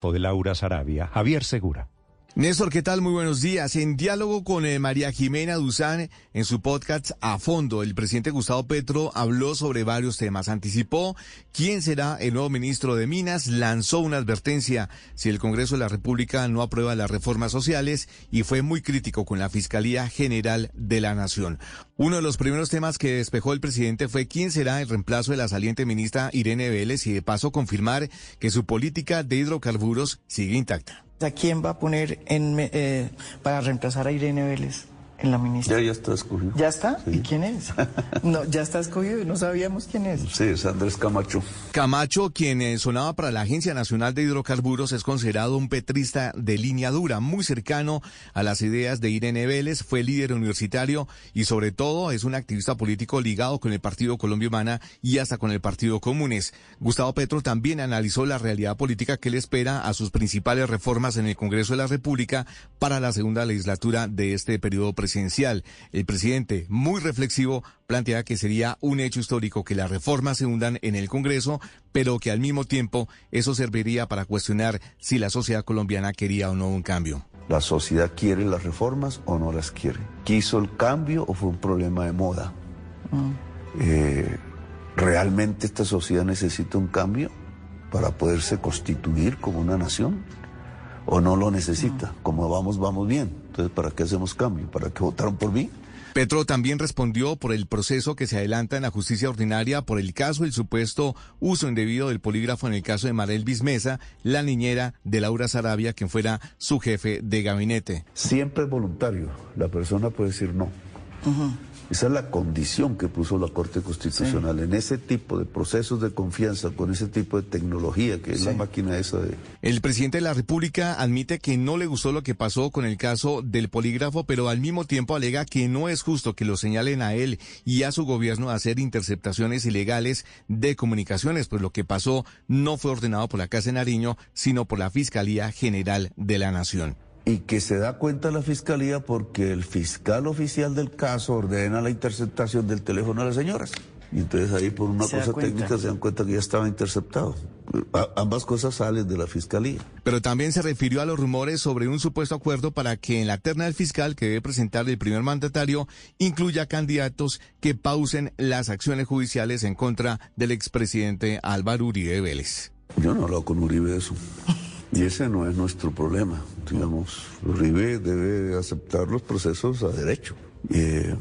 de Laura Sarabia, Javier Segura. Néstor, ¿qué tal? Muy buenos días. En diálogo con eh, María Jimena Duzán, en su podcast A Fondo, el presidente Gustavo Petro habló sobre varios temas. Anticipó quién será el nuevo ministro de Minas, lanzó una advertencia si el Congreso de la República no aprueba las reformas sociales y fue muy crítico con la Fiscalía General de la Nación. Uno de los primeros temas que despejó el presidente fue quién será el reemplazo de la saliente ministra Irene Vélez y de paso confirmar que su política de hidrocarburos sigue intacta. ¿A quién va a poner en, eh, para reemplazar a Irene Vélez? En la ministra. Ya, ya está escogido. ¿Ya está? ¿Y quién es? No, ya está escogido y no sabíamos quién es. Sí, es Andrés Camacho. Camacho, quien eh, sonaba para la Agencia Nacional de Hidrocarburos, es considerado un petrista de línea dura, muy cercano a las ideas de Irene Vélez, fue líder universitario y sobre todo es un activista político ligado con el Partido Colombia Humana y hasta con el Partido Comunes. Gustavo Petro también analizó la realidad política que le espera a sus principales reformas en el Congreso de la República para la segunda legislatura de este periodo presidencial. El presidente, muy reflexivo, plantea que sería un hecho histórico que las reformas se hundan en el Congreso, pero que al mismo tiempo eso serviría para cuestionar si la sociedad colombiana quería o no un cambio. ¿La sociedad quiere las reformas o no las quiere? ¿Quiso el cambio o fue un problema de moda? Mm. Eh, ¿Realmente esta sociedad necesita un cambio para poderse constituir como una nación? ¿O no lo necesita? Como vamos, vamos bien. Entonces, ¿para qué hacemos cambio? ¿Para qué votaron por mí? Petro también respondió por el proceso que se adelanta en la justicia ordinaria por el caso del supuesto uso indebido del polígrafo en el caso de Marel Bismesa, la niñera de Laura Sarabia, quien fuera su jefe de gabinete. Siempre es voluntario. La persona puede decir no. Esa es la condición que puso la Corte Constitucional en ese tipo de procesos de confianza, con ese tipo de tecnología que es la máquina esa de... El presidente de la República admite que no le gustó lo que pasó con el caso del polígrafo, pero al mismo tiempo alega que no es justo que lo señalen a él y a su gobierno a hacer interceptaciones ilegales de comunicaciones, pues lo que pasó no fue ordenado por la Casa de Nariño, sino por la Fiscalía General de la Nación y que se da cuenta la fiscalía porque el fiscal oficial del caso ordena la interceptación del teléfono de las señoras. Y entonces ahí por una cosa técnica se dan cuenta que ya estaba interceptado. ambas cosas salen de la fiscalía. Pero también se refirió a los rumores sobre un supuesto acuerdo para que en la terna del fiscal que debe presentar el primer mandatario incluya candidatos que pausen las acciones judiciales en contra del expresidente Álvaro Uribe Vélez. Yo no he hablado con Uribe de eso. Y ese no es nuestro problema. Digamos, Uribe debe aceptar los procesos a derecho. Eh,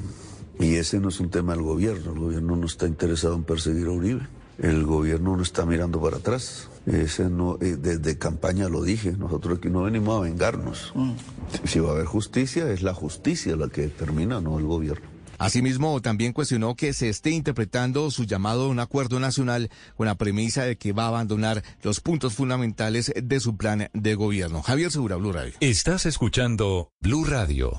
y ese no es un tema del gobierno. El gobierno no está interesado en perseguir a Uribe. El gobierno no está mirando para atrás. Ese no, eh, desde campaña lo dije, nosotros aquí no venimos a vengarnos. Mm. Si va a haber justicia, es la justicia la que determina, no el gobierno. Asimismo, también cuestionó que se esté interpretando su llamado a un acuerdo nacional con la premisa de que va a abandonar los puntos fundamentales de su plan de gobierno. Javier Segura, Blue Radio. Estás escuchando Blue Radio.